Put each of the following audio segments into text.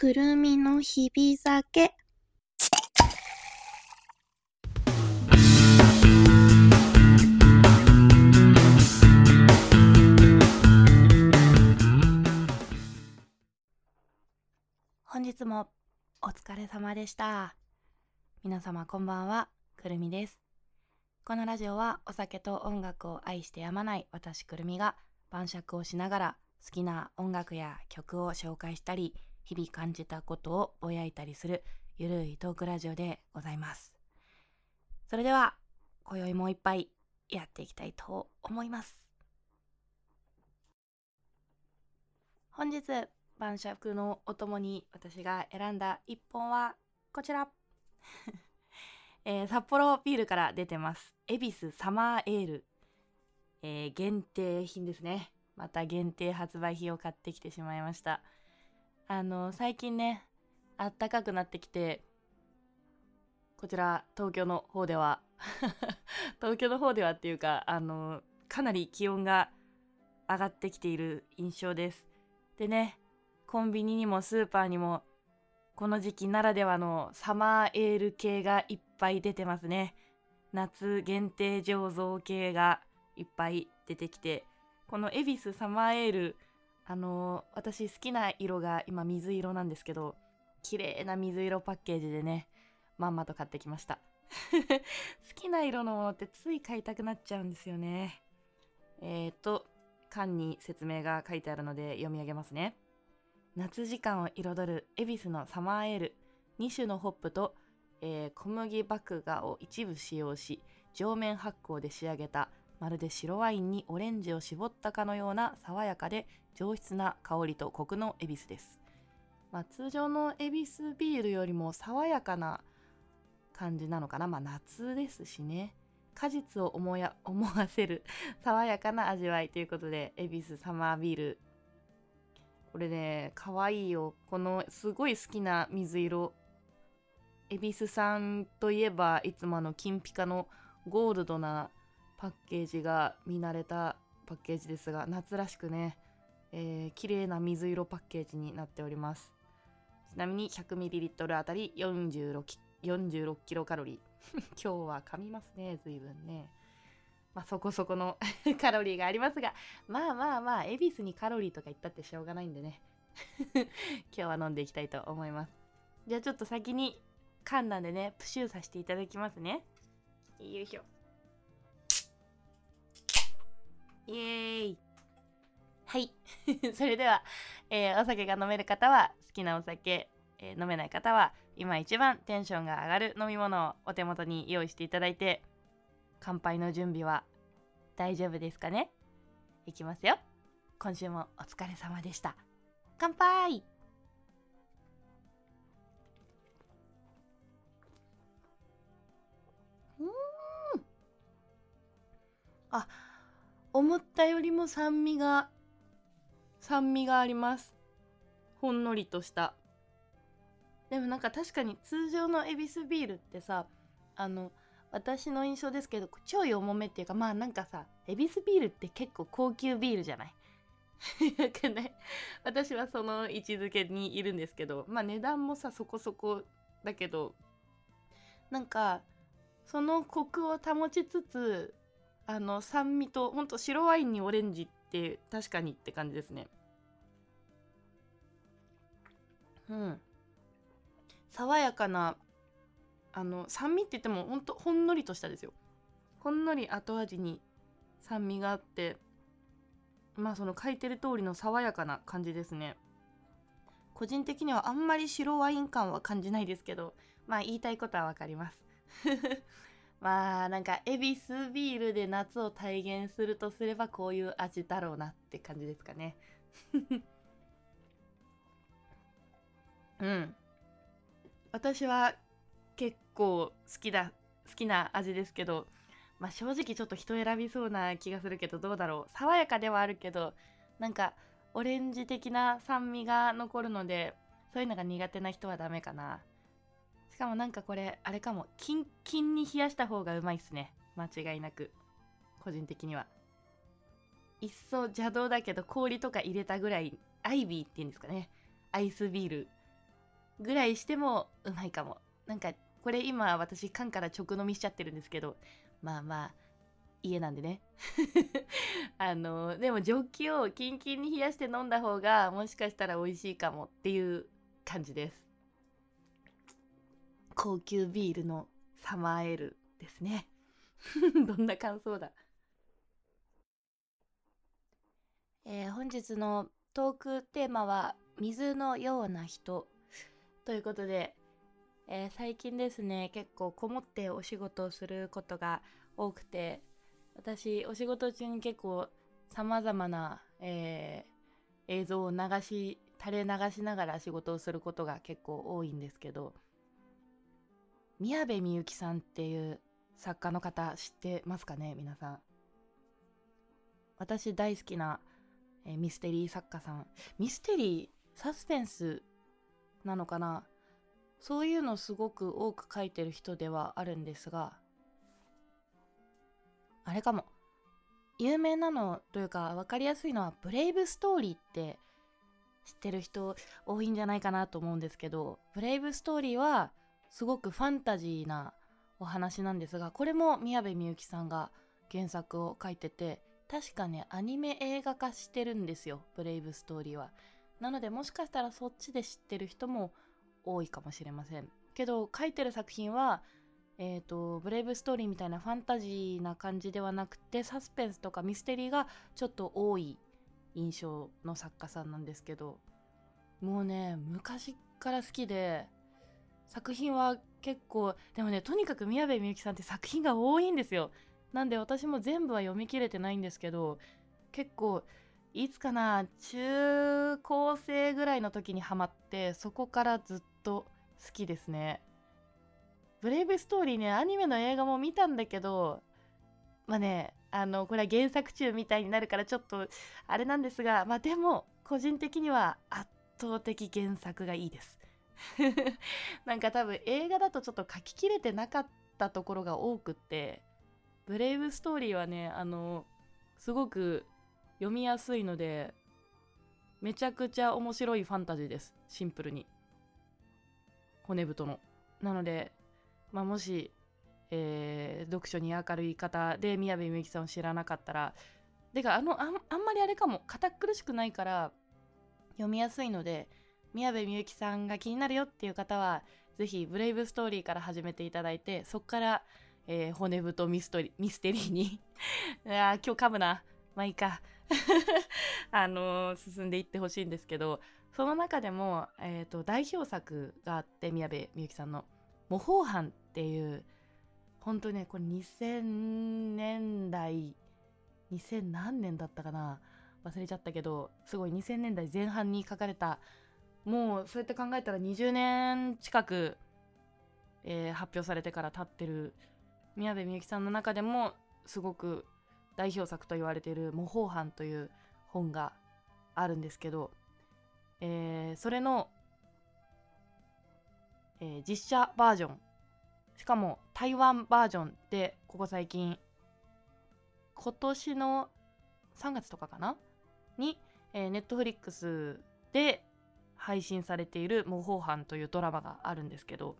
くるみの日々酒。本日もお疲れ様でした。皆様こんばんは、くるみです。このラジオはお酒と音楽を愛してやまない私くるみが晩酌をしながら好きな音楽や曲を紹介したり日々感じたことをぼやいたりするゆるいトークラジオでございます。それでは今宵もう一杯やっていきたいと思います。本日晩酌のお供に私が選んだ一本はこちら。えー札幌ビールから出てます。恵比寿サマーエール。えー限定品ですね。また限定発売品を買ってきてしまいました。あの、最近ね、あったかくなってきて、こちら東京の方では、東京の方ではっていうか、あの、かなり気温が上がってきている印象です。でね、コンビニにもスーパーにもこの時期ならではのサマーエール系がいっぱい出てますね。夏限定醸造系がいっぱい出てきて、この恵比寿サマーエール、あのー私好きな色が今水色なんですけど、綺麗な水色パッケージでね、まんまと買ってきました。好きな色のものってつい買いたくなっちゃうんですよね。えーと、缶に説明が書いてあるので読み上げますね。夏時間を彩る恵比寿のサマーエール2種のホップと、えー小麦麦芽を一部使用し上面発酵で仕上げたまるで白ワインにオレンジを絞ったかのような爽やかで上質な香りとコクの恵比寿です、まあ、通常の恵比寿ビールよりも爽やかな感じなのかなまあ夏ですしね果実を思や 思わせる 爽やかな味わいということで恵比寿サマービールこれね、かわいいよ。このすごい好きな水色。恵比寿さんといえば、いつもの、金ピカのゴールドなパッケージが見慣れたパッケージですが、夏らしくね、えー、綺麗な水色パッケージになっております。ちなみに 100ml あたり46キ46キロカロリー。今日は噛みますね、随分ね。まあ、そこそこの カロリーがありますが、まあまあまあ、恵比寿にカロリーとか言ったってしょうがないんでね。今日は飲んでいきたいと思います。じゃあちょっと先に缶なんでね、プシューさせていただきますね。よいしょ。イエーイ。はい。それでは、えーお酒が飲める方は好きなお酒、えー飲めない方は今一番テンションが上がる飲み物をお手元に用意していただいて、乾杯の準備は大丈夫ですかね？いきますよ。今週もお疲れ様でした。乾杯うんあ、思ったよりも酸味が、酸味があります。ほんのりとした。でもなんか確かに通常のエビスビールってさ、あの、私の印象ですけどちょい重めっていうかまあなんかさエビスビールって結構高級ビールじゃない？わかんない？私はその位置づけにいるんですけどまあ値段もさそこそこだけどなんかそのコクを保ちつつあの酸味とほんと白ワインにオレンジって確かにって感じですね。うん。爽やかなあの酸味って言ってもほんとほんのりとしたですよ。ほんのり後味に酸味があってまあその書いてる通りの爽やかな感じですね。個人的にはあんまり白ワイン感は感じないですけどまあ言いたいことはわかります。まあなんか恵比寿ビールで夏を体現するとすればこういう味だろうなって感じですかね。うん。私は結構好きだ好きな味ですけどまあ正直ちょっと人選びそうな気がするけどどうだろう。爽やかではあるけどなんかオレンジ的な酸味が残るのでそういうのが苦手な人はダメかな。かもなんかこれあれかも。キンキンに冷やした方がうまいっすね。間違いなく。個人的には。一層邪道だけど氷とか入れたぐらいアイビーっていうんですかね。アイスビールぐらいしてもうまいかも。なんかこれ今私缶から直飲みしちゃってるんですけど。まあまあ家なんでね。あのでもジョッキをキンキンに冷やして飲んだ方がもしかしたら美味しいかもっていう感じです。高級ビールのサマーエールですね。どんな感想だ？えー、本日のトークテーマは水のような人。ということで、えー、最近ですね結構こもってお仕事をすることが多くて私お仕事中に結構さまざまな、えー、映像を流し垂れ流しながら仕事をすることが結構多いんですけど宮部みゆきさんっていう作家の方知ってますかね皆さん。私大好きなえー、ミステリー作家さん。ミステリーサスペンスなのかな？そういうのすごく多く書いてる人ではあるんですがあれかも。有名なのというか分かりやすいのはブレイブストーリーって知ってる人多いんじゃないかなと思うんですけどブレイブストーリーはすごくファンタジーなお話なんですがこれも宮部みゆきさんが原作を書いてて確かね、アニメ映画化してるんですよ、ブレイブストーリーは。なので、もしかしたらそっちで知ってる人も多いかもしれません。けど、書いてる作品は、えっ、ー、と、ブレイブストーリーみたいなファンタジーな感じではなくて、サスペンスとかミステリーがちょっと多い印象の作家さんなんですけど、もうね、昔から好きで、作品は結構、でもね、とにかく宮部みゆきさんって作品が多いんですよ。なんで私も全部は読み切れてないんですけど結構いつかな中高生ぐらいの時にハマってそこからずっと好きですねブレイブストーリーねアニメの映画も見たんだけどまあねあのこれは原作中みたいになるからちょっとあれなんですがまあでも個人的には圧倒的原作がいいです なんか多分映画だとちょっと書ききれてなかったところが多くってブレイブストーリーはね、あの、すごく読みやすいので、めちゃくちゃ面白いファンタジーです。シンプルに。骨太の。なので、まあ、もし、えー、読書に明るい方で宮部みゆきさんを知らなかったら、てか、あの、あんあんまりあれかも、堅苦しくないから、読みやすいので、宮部みゆきさんが気になるよっていう方は、ぜひ、ブレイブストーリーから始めていただいて、そこから、えー、骨太ミストリミステリーに 今日噛むな。まあいいか。あのー、進んでいってほしいんですけど、その中でも、えっ、ー、と、代表作があって、宮部みゆきさんの、模倣犯っていう、本当ね、これ2000年代、2000何年だったかな忘れちゃったけど、すごい2000年代前半に書かれた、もうそうやって考えたら20年近く、えー、発表されてから経ってる宮部みゆきさんの中でもすごく代表作と言われている「模倣犯」という本があるんですけど、えー、それの、えー、実写バージョンしかも台湾バージョンでここ最近今年の3月とかかな？に、えー、ネットフリックスで配信されている「模倣犯」というドラマがあるんですけど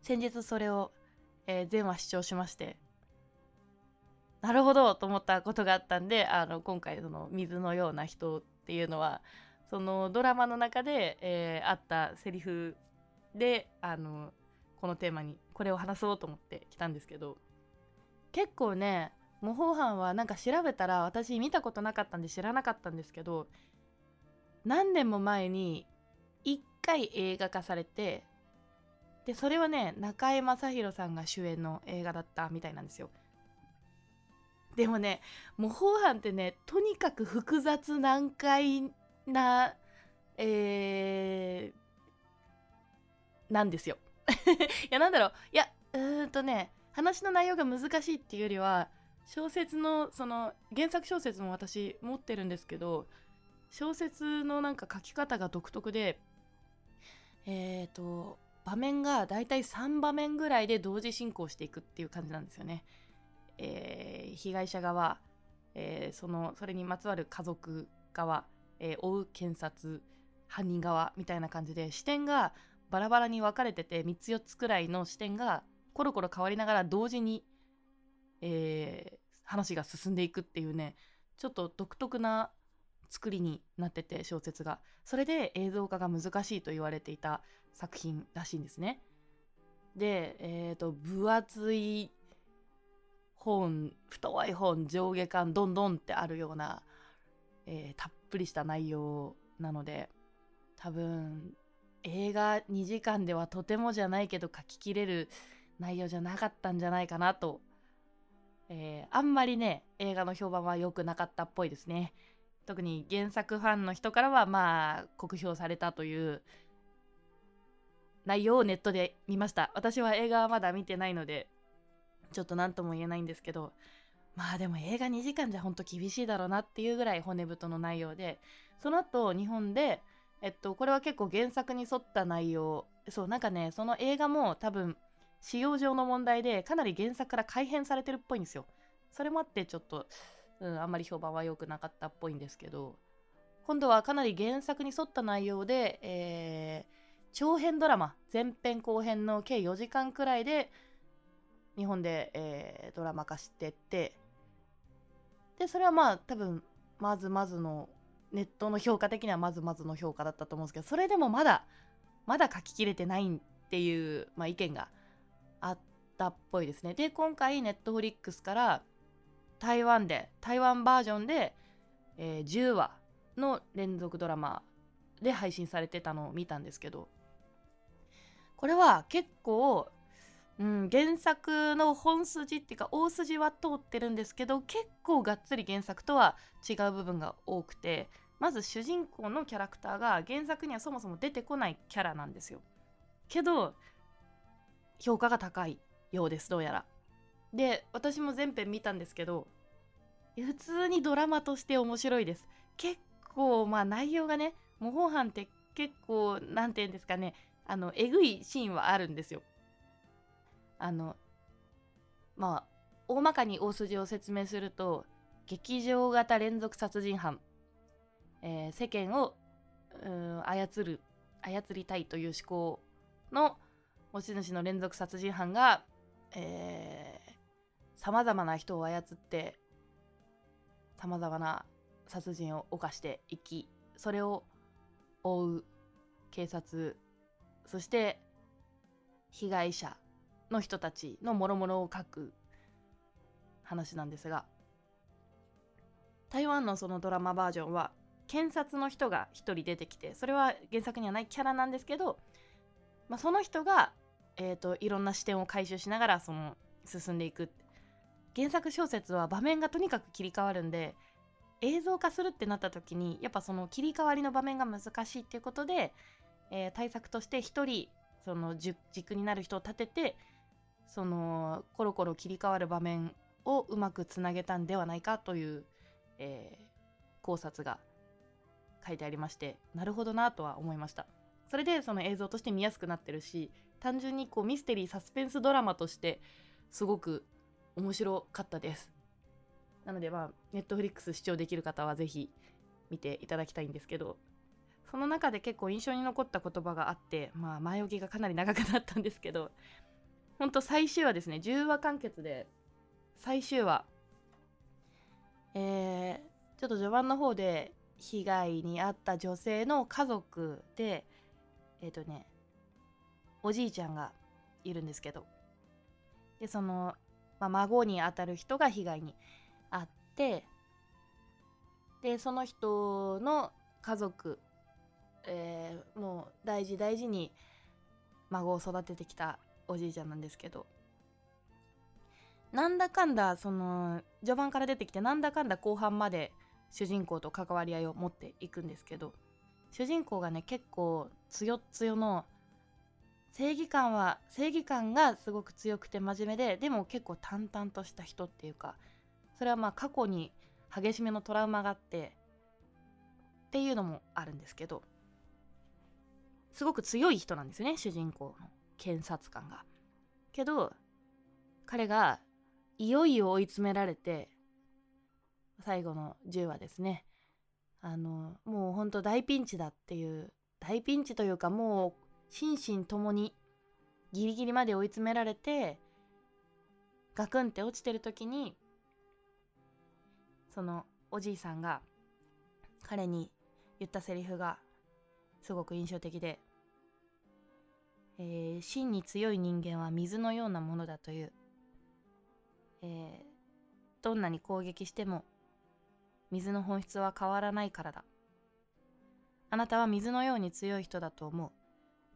先日それをえー、全話視聴しまして、なるほどと思ったことがあったんで、あの、今回その水のような人っていうのは、そのドラマの中で、えー、あったセリフで、あの、このテーマにこれを話そうと思って来たんですけど、結構ね、模倣犯はなんか調べたら私見たことなかったんで知らなかったんですけど、何年も前に1回映画化されてでそれはね中居正広さんが主演の映画だったみたいなんですよ。でもね模倣犯ってねとにかく複雑難解なえー、なんですよ。いやなんだろう。いやうーんとね話の内容が難しいっていうよりは小説のその原作小説も私持ってるんですけど小説のなんか書き方が独特でえっ、ー、と場面がだいたい3場面ぐらいで同時進行していくっていう感じなんですよね。えー、被害者側、えー、そのそれにまつわる家族側、えー、追う検察犯人側みたいな感じで視点がバラバラに分かれてて3つ4つくらいの視点がコロコロ変わりながら同時に、えー、話が進んでいくっていうねちょっと独特な作りになってて小説が。それで映像化が難しいと言われていた作品らしいんですね。でえっ、ー、と分厚い本太い本上下巻どんどんってあるような、えー、たっぷりした内容なので多分映画2時間ではとてもじゃないけど書ききれる内容じゃなかったんじゃないかなと、えー、あんまりね映画の評判は良くなかったっぽいですね。特に原作ファンの人からはまあ酷評されたという内容をネットで見ました私は映画はまだ見てないのでちょっと何とも言えないんですけどまあでも映画2時間じゃほんと厳しいだろうなっていうぐらい骨太の内容でその後日本でえっとこれは結構原作に沿った内容そうなんかねその映画も多分使用上の問題でかなり原作から改変されてるっぽいんですよ。それもあってちょっと、うん、あんまり評判は良くなかったっぽいんですけど。今度はかなり原作に沿った内容で、えー、長編ドラマ前編後編の計4時間くらいで日本で、えー、ドラマ化してってでそれはまあ多分まずまずのネットの評価的にはまずまずの評価だったと思うんですけどそれでもまだまだ書ききれてないっていう、まあ、意見があったっぽいですね。で今回ネットフリックスから台湾で台湾バージョンで、えー、10話の連続ドラマで配信されてたのを見たんですけどこれは結構うん、原作の本筋っていうか大筋は通ってるんですけど結構がっつり原作とは違う部分が多くてまず主人公のキャラクターが原作にはそもそも出てこないキャラなんですよ。けど評価が高いようですどうやら。で私も全編見たんですけど普通にドラマとして面白いです。結構まあ内容がね模倣犯って結構何て言うんですかねあのえぐいシーンはあるんですよ。あのまあ大まかに大筋を説明すると劇場型連続殺人犯、えー、世間を操る操りたいという思考の持ち主の連続殺人犯がさまざまな人を操ってさまざまな殺人を犯していきそれを追う警察そして被害者の人たちのもろもろを書く話なんですが台湾のそのドラマバージョンは検察の人が1人出てきてそれは原作にはないキャラなんですけど、まあ、その人が、えーと、いろんな視点を回収しながらその進んでいく原作小説は場面がとにかく切り替わるんで映像化するってなった時にやっぱその切り替わりの場面が難しいっていうことで、えー、対策として1人その軸になる人を立ててそのコロコロ切り替わる場面をうまくつなげたんではないかという、えー、考察が書いてありましてなるほどなとは思いました。それでその映像として見やすくなってるし単純にこうミステリーサスペンスドラマとしてすごく面白かったです。なのでまあネットフリックス視聴できる方は是非見ていただきたいんですけどその中で結構印象に残った言葉があってまあ前置きがかなり長くなったんですけどほんと最終話ですね。10話完結で最終話。えー、ちょっと序盤の方で被害に遭った女性の家族でえっ、ー、とねおじいちゃんがいるんですけど。でその、まあ、孫にあたる人が被害に遭ってでその人の家族、えー、もう大事大事に孫を育ててきたおじいちゃんなんですけどなんだかんだその序盤から出てきてなんだかんだ後半まで主人公と関わり合いを持っていくんですけど主人公がね結構強強の正義感は正義感がすごく強くて真面目ででも結構淡々とした人っていうかそれはまあ過去に激しめのトラウマがあってっていうのもあるんですけどすごく強い人なんですよね主人公の検察官が。けど彼がいよいよ追い詰められて最後の10話ですねあのもうほんと大ピンチだっていう大ピンチというかもう心身ともにギリギリまで追い詰められてガクンって落ちてる時にそのおじいさんが彼に言ったセリフがすごく印象的で、えー、真に強い人間は水のようなものだという、えー、どんなに攻撃しても水の本質は変わらないからだ。あなたは水のように強い人だと思う。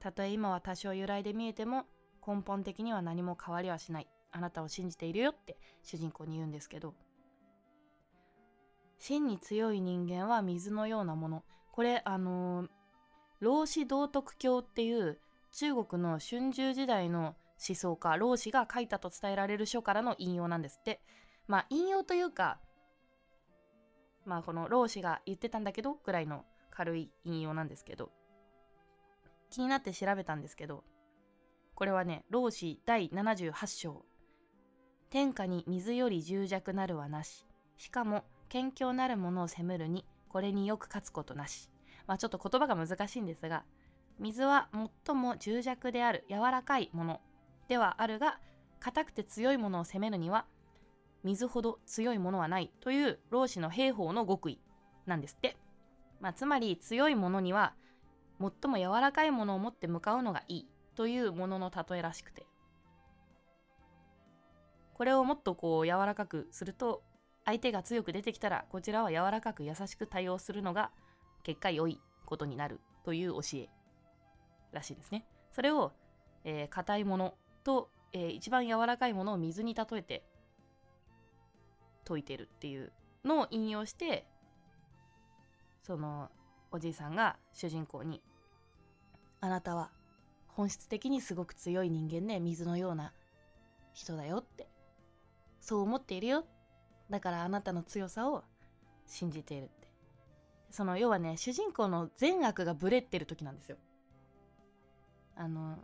たとえ今は多少揺らいで見えても根本的には何も変わりはしない。あなたを信じているよって主人公に言うんですけど。真に強い人間は水のようなもの。これあのー、老子道徳教っていう中国の春秋時代の思想家老子が書いたと伝えられる書からの引用なんですって。まあ引用というかまあこの老子が言ってたんだけどぐらいの軽い引用なんですけど。気になって調べたんですけどこれはね老子第78章。天下に水より重弱なるはなし。しかも謙虚なるものを責めるにこれによく勝つことなし。まあちょっと言葉が難しいんですが水は最も重弱である柔らかいものではあるが硬くて強いものを責めるには水ほど強いものはないという老子の兵法の極意なんですって。まあ、つまり強いものには最も柔らかいものを持って向かうのがいいというものの例えらしくて。これをもっとこう柔らかくすると相手が強く出てきたらこちらは柔らかく優しく対応するのが結果良いことになるという教えらしいですね。それをえー、硬いものと、えー、一番柔らかいものを水に例えて解いてるっていうのを引用してそのおじいさんが主人公に「あなたは本質的にすごく強い人間で水のような人だよ」って。そう思っているよ。だからあなたの強さを信じているって。その要はね主人公の善悪がブレってる時なんですよ。あの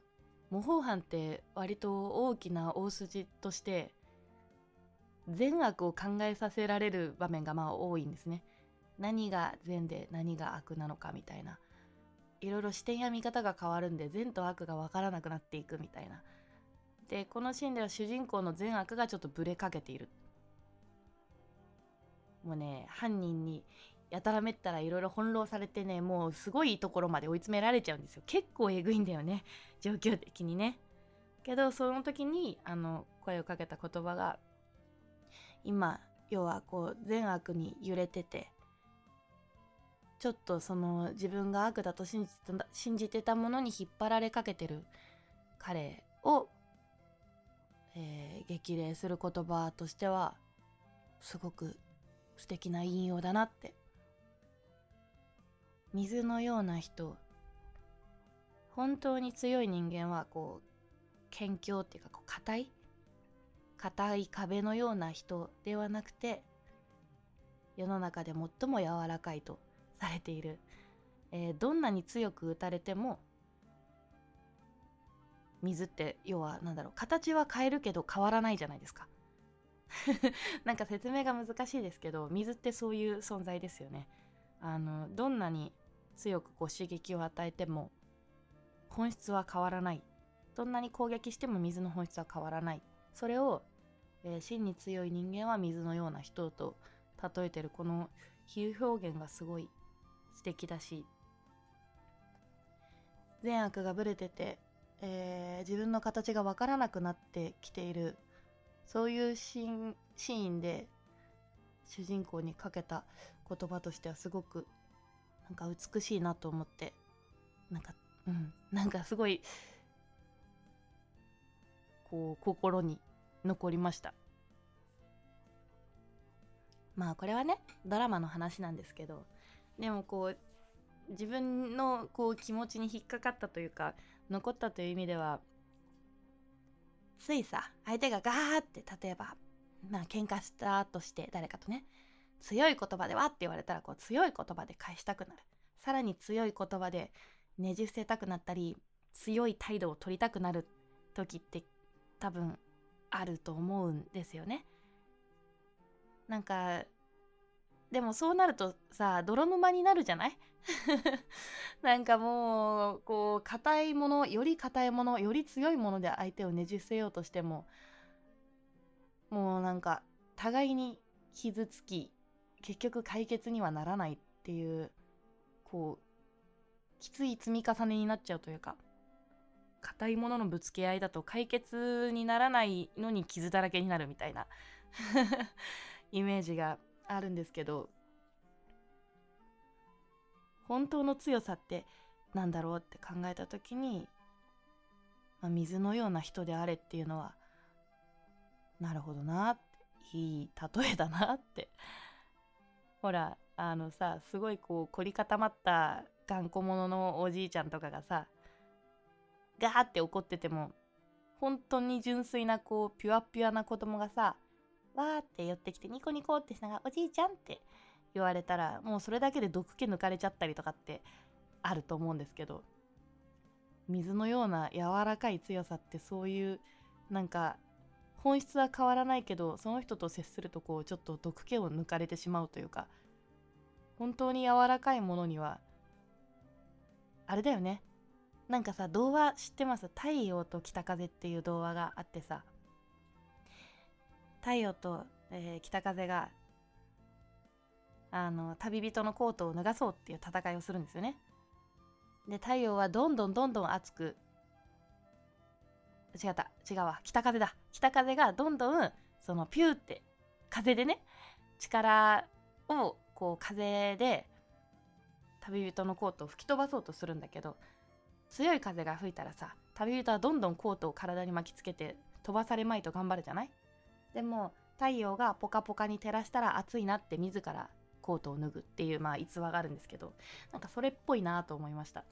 模倣犯って割と大きな大筋として善悪を考えさせられる場面がまあ多いんですね。何が善で何が悪なのかみたいな。いろいろ視点や見方が変わるんで善と悪が分からなくなっていくみたいな。でこのシーンでは主人公の善悪がちょっとブレかけている。もうね犯人にやたらめったらいろいろ翻弄されてねもうすごいところまで追い詰められちゃうんですよ。結構えぐいんだよね状況的にね。けどその時にあの声をかけた言葉が今要はこう善悪に揺れててちょっとその自分が悪だと信じてた信じてたものに引っ張られかけてる彼を、えー、激励する言葉としてはすごく素敵な引用だなって。水のような人。本当に強い人間はこう謙虚っていうかこう硬い硬い壁のような人ではなくて世の中で最も柔らかいと。されている、えー、どんなに強く打たれても水って要は何だろう形は変えるけど変わらないじゃないですか。なんか説明が難しいですけど水ってそういう存在ですよね。あのどんなに強くこう刺激を与えても本質は変わらない。どんなに攻撃しても水の本質は変わらない。それを、えー、真に強い人間は水のような人と例えてる。この比喩表現がすごい敵だし。善悪がぶれてて、えー、自分の形が分からなくなってきている。そういうシーンシーンで主人公にかけた言葉としてはすごくなんか美しいなと思って。なんかうん。なんかすごいこう心に残りました。まあこれはねドラマの話なんですけどでもこう自分のこう気持ちに引っかかったというか残ったという意味ではついさ相手がガーって例えばまあ喧嘩したとして誰かとね強い言葉ではって言われたらこう強い言葉で返したくなる。さらに強い言葉でねじ伏せたくなったり強い態度を取りたくなる時って多分あると思うんですよね。なんかでもそうなるとさ泥沼になるじゃない？なんかもうこう硬いものより硬いものより強いもので相手をねじ伏せようとしてももうなんか互いに傷つき結局解決にはならないっていうこうきつい積み重ねになっちゃうというか硬いもののぶつけ合いだと解決にならないのに傷だらけになるみたいな イメージがあるんですけど本当の強さって何だろうって考えた時に、まあ、水のような人であれっていうのはなるほどなっていい例えだなって。ほらあのさすごいこう凝り固まった頑固者のおじいちゃんとかがさガーって怒ってても本当に純粋なこうピュアピュアな子供がさわーって寄ってきてニコニコってしながらおじいちゃんって言われたらもうそれだけで毒気抜かれちゃったりとかってあると思うんですけど水のような柔らかい強さってそういうなんか本質は変わらないけどその人と接するとこうちょっと毒気を抜かれてしまうというか本当に柔らかいものにはあれだよね。なんかさ童話知ってます？太陽と北風っていう童話があってさ太陽と、えー、北風があの旅人のコートを脱がそうっていう戦いをするんですよね。で太陽はどんどんどんどん熱く違った違うわ。北風だ。北風がどんどんそのピューって風でね力をこう風で旅人のコートを吹き飛ばそうとするんだけど強い風が吹いたらさ旅人はどんどんコートを体に巻きつけて飛ばされまいと頑張るじゃない？でも太陽がポカポカに照らしたら暑いなって自らコートを脱ぐっていうまあ逸話があるんですけどなんかそれっぽいなと思いました。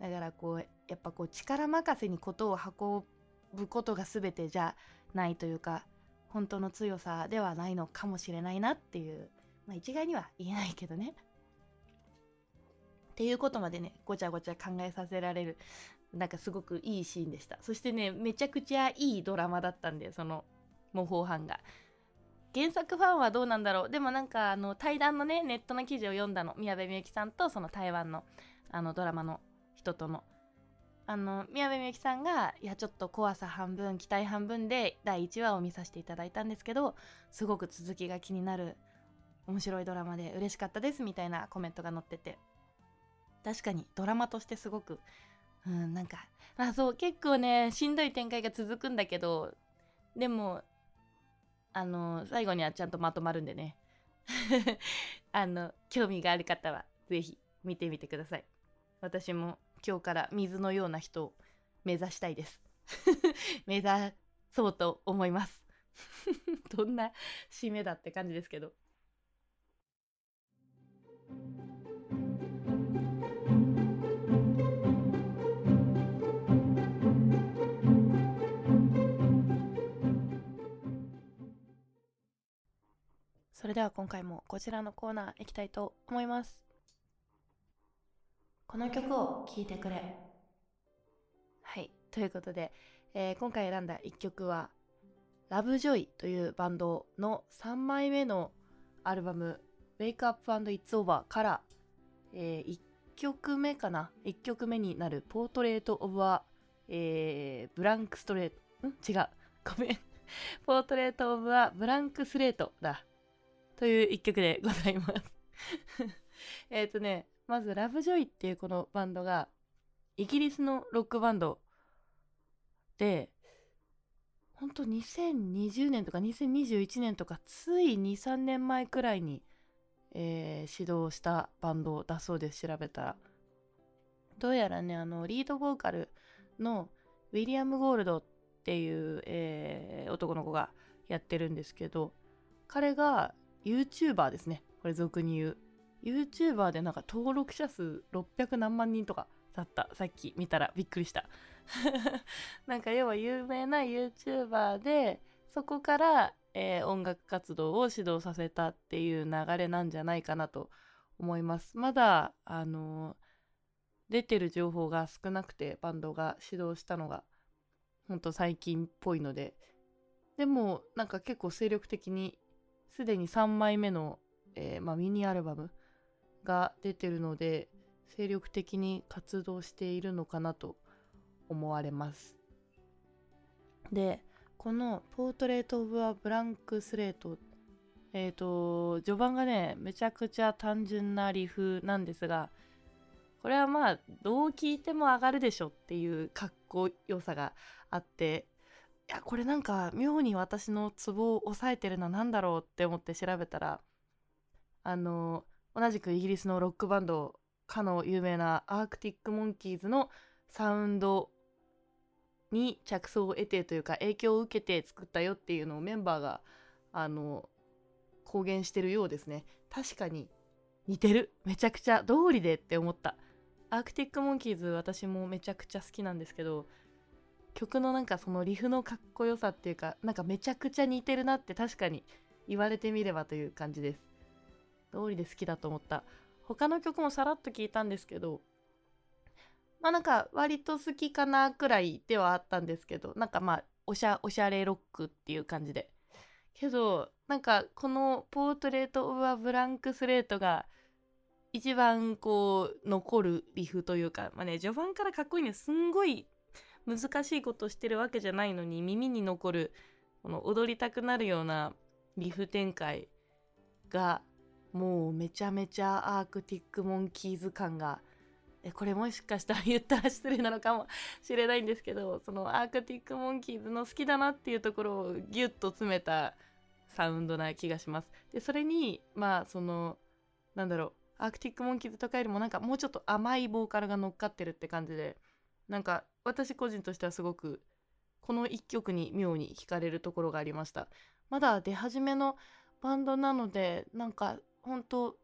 だからこうやっぱこう力任せにことを運ぶことが全てじゃないというか本当の強さではないのかもしれないなっていうまあ一概には言えないけどね。っていうことまでねごちゃごちゃ考えさせられるなんかすごくいいシーンでした。そしてねめちゃくちゃいいドラマだったんでその模倣犯が。原作ファンはどうなんだろう？でもなんかあの対談のねネットの記事を読んだの。宮部みゆきさんとその台湾のあのドラマの人との。あの宮部みゆきさんがいやちょっと怖さ半分期待半分で第1話を見させていただいたんですけどすごく続きが気になる面白いドラマで嬉しかったですみたいなコメントが載ってて。確かにドラマとしてすごくうんなんかあそう結構ねしんどい展開が続くんだけどでもあの、最後にはちゃんとまとまるんでね。あの、興味がある方は、ぜひ見てみてください。私も今日から水のような人を目指したいです。目指そうと思います。どんな締めだって感じですけど。それでは今回もこちらのコーナー行きたいと思います。この曲を聴いてくれ。はい。ということで、えー、今回選んだ1曲は、ラブジョイというバンドの3枚目のアルバム、Wake Up and It's Over から、えー、1曲目かな ?1 曲目になる、ポートレート・オブ・ア、えー、ブランク・ストレート、ん？違う。ごめん。ポートレート・オブ・ア・ブランク・スレートだ。という一曲でございます えっとね、まずラブジョイっていうこのバンドが、イギリスのロックバンドで、ほんと2020年とか2021年とか、つい2、3年前くらいに、えー、指導したバンドだそうです、調べたら。どうやらね、あの、リードボーカルのウィリアム・ゴールドっていう、えー、男の子がやってるんですけど、彼が YouTuber ですね。これ俗に言う。YouTuber でなんか登録者数600何万人とかだった。さっき見たらびっくりした。なんか要は有名な YouTuber で、そこから、えー、音楽活動を指導させたっていう流れなんじゃないかなと思います。まだ、あのー、出てる情報が少なくて、バンドが指導したのが、ほんと最近っぽいので、でも、なんか結構精力的にすでに3枚目のえー、まあ、ミニアルバムが出てるので精力的に活動しているのかなと思われます。でこの「ポートレート・オブ・ア・ブランク・スレート」えっ、ー、と序盤がねめちゃくちゃ単純なリフなんですがこれはまあどう聞いても上がるでしょっていうかっこよさがあっていやこれなんか妙に私のツボを押さえてるのは何だろうって思って調べたらあの同じくイギリスのロックバンドかの有名なアークティック・モンキーズのサウンドに着想を得てというか影響を受けて作ったよっていうのをメンバーがあの公言してるようですね。確かに似てる。めちゃくちゃ通りでって思った。アークティック・モンキーズ私もめちゃくちゃ好きなんですけど曲のなんかそのリフのかっこよさっていうかなんかめちゃくちゃ似てるなって確かに言われてみればという感じです。通りで好きだと思った。他の曲もさらっと聞いたんですけどまあなんか割と好きかなくらいではあったんですけどなんかまあおしゃおしゃれロックっていう感じで。けどなんかこの「ポートレート・オブ・ア・ブランク・スレート」が一番こう残るリフというかまあね序盤からかっこいいねすんごい難しいことしてるわけじゃないのに耳に残るこの踊りたくなるようなリフ展開がもうめちゃめちゃアークティックモンキーズ感が えこれもしかしたら言ったら失礼なのかもしれないんですけどそのアークティックモンキーズの好きだなっていうところをギュッと詰めたサウンドな気がします。でそれにまあそのなんだろうアークティックモンキーズとかよりもなんかもうちょっと甘いボーカルが乗っかってるって感じでなんか私個人としてはすごくこの1曲に妙に惹かれるところがありました。まだ出始めのバンドなのでなんか本当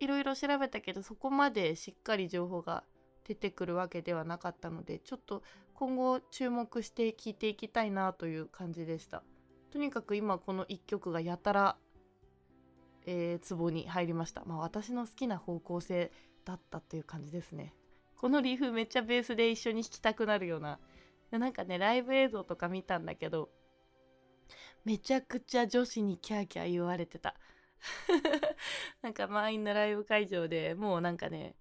いろいろ調べたけどそこまでしっかり情報が出てくるわけではなかったのでちょっと今後注目して聴いていきたいなという感じでした。とにかく今この1曲がやたらえー、ツボに入りました。まあ私の好きな方向性だったっていう感じですね。このリフめっちゃベースで一緒に弾きたくなるような。なんかねライブ映像とか見たんだけどめちゃくちゃ女子にキャーキャー言われてた。なんか満員のライブ会場でもうなんかね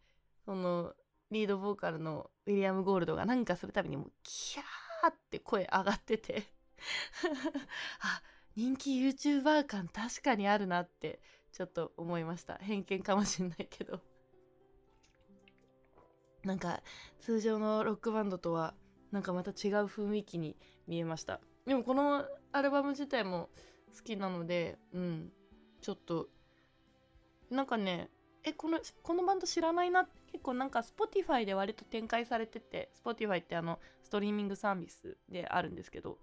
そのリードボーカルのウィリアム・ゴールドがなんかするたびにもうキャーって声上がってて。あ人気 YouTuber 感確かにあるなってちょっと思いました。偏見かもしんないけど。なんか通常のロックバンドとはなんかまた違う雰囲気に見えましたでもこのアルバム自体も好きなのでうんちょっとなんかねえこのこのバンド知らないな結構なんか Spotify で割と展開されてて Spotify ってあのストリーミングサービスであるんですけど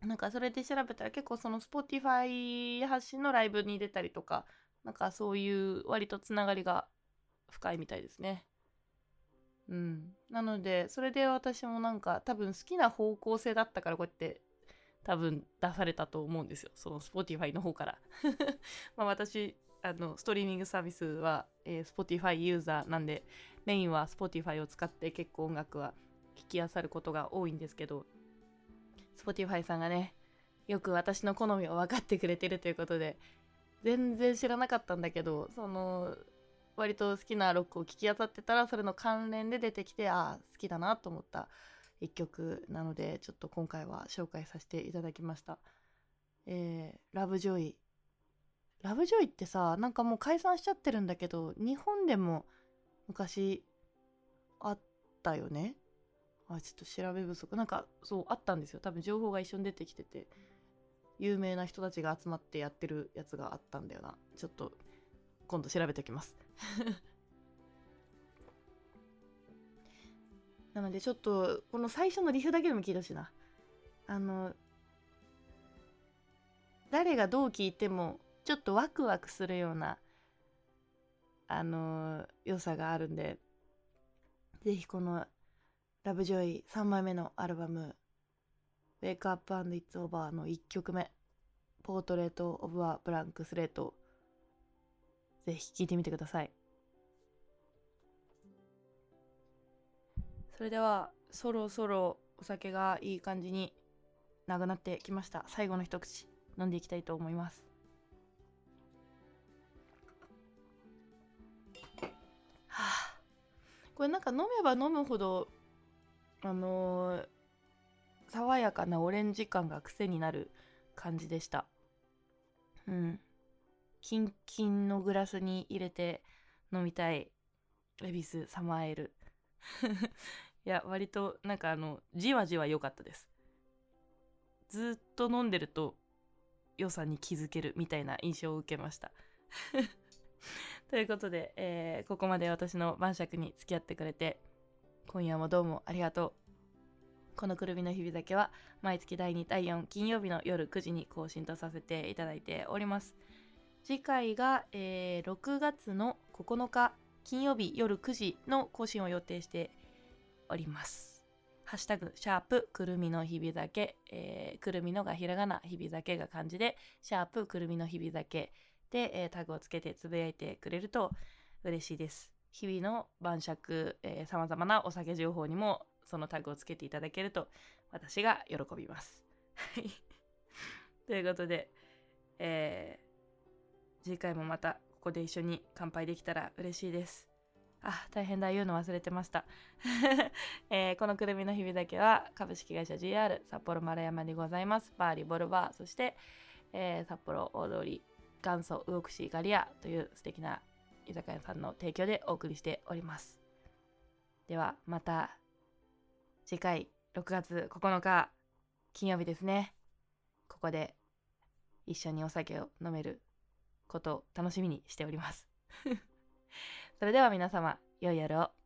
なんかそれで調べたら結構その Spotify 発信のライブに出たりとかなんかそういう割とつながりが深いみたいですね。うん、なのでそれで私もなんか多分好きな方向性だったからこうやって多分出されたと思うんですよ。その Spotify の方から。ま私あのストリーミングサービスは、えー、Spotify ユーザーなんでメインは Spotify を使って結構音楽は聴きあさることが多いんですけど Spotify さんがねよく私の好みを分かってくれてるということで全然知らなかったんだけどその割と好きなロックを聴き当たってたらそれの関連で出てきてああ好きだなと思った一曲なのでちょっと今回は紹介させていただきました。えー、ラブジョイラブジョイってさなんかもう解散しちゃってるんだけど日本でも昔あったよね？あちょっと調べ不足。なんかそうあったんですよ。多分情報が一緒に出てきてて有名な人たちが集まってやってるやつがあったんだよな。ちょっと今度調べておきます。なのでちょっとこの最初のリフだけでも聞いてほしいな。あの誰がどう聞いてもちょっとワクワクするようなあの良さがあるんでぜひこの「ラブジョイ3枚目のアルバム「Wake Up and It's Over」の1曲目「ポートレート・オブ・ア・ブランク・スレート」ぜひ聴いてみてください。それではそろそろお酒がいい感じになくなってきました。最後の一口飲んでいきたいと思います。はあ。これなんか飲めば飲むほどあのー、爽やかなオレンジ感が癖になる感じでした。うん。キンキンのグラスに入れて飲みたい恵比寿サマーエル。いや割となんかあのじわじわ良かったです。ずっと飲んでると良さに気づけるみたいな印象を受けました。ということで、えーここまで私の晩酌に付き合ってくれて今夜もどうもありがとう。このくるみの日々だけは毎月第2第4金曜日の夜9時に更新とさせていただいております。次回が、えー6月の9日金曜日夜9時の更新を予定しておりますハッシュタグ、シャープ、くるみの日々だけ、えーくるみのがひらがな、日々だけが漢字で、シャープ、くるみの日々だけで、えータグをつけてつぶやいてくれると嬉しいです。日々の晩酌、えー、様々なお酒情報にもそのタグをつけていただけると私が喜びます。はい。ということで、えー次回もまたここで一緒に乾杯できたら嬉しいです。あ、大変だ、言うの忘れてました。えーこのくるみの日々だけは株式会社 GR 札幌丸山にございます。バーリボルバー、そして、えー札幌大通り元祖魚串ガリアという素敵な居酒屋さんの提供でお送りしております。ではまた次回6月9日金曜日ですね。ここで一緒にお酒を飲めることを楽しみにしております。それでは皆様、良い夜を。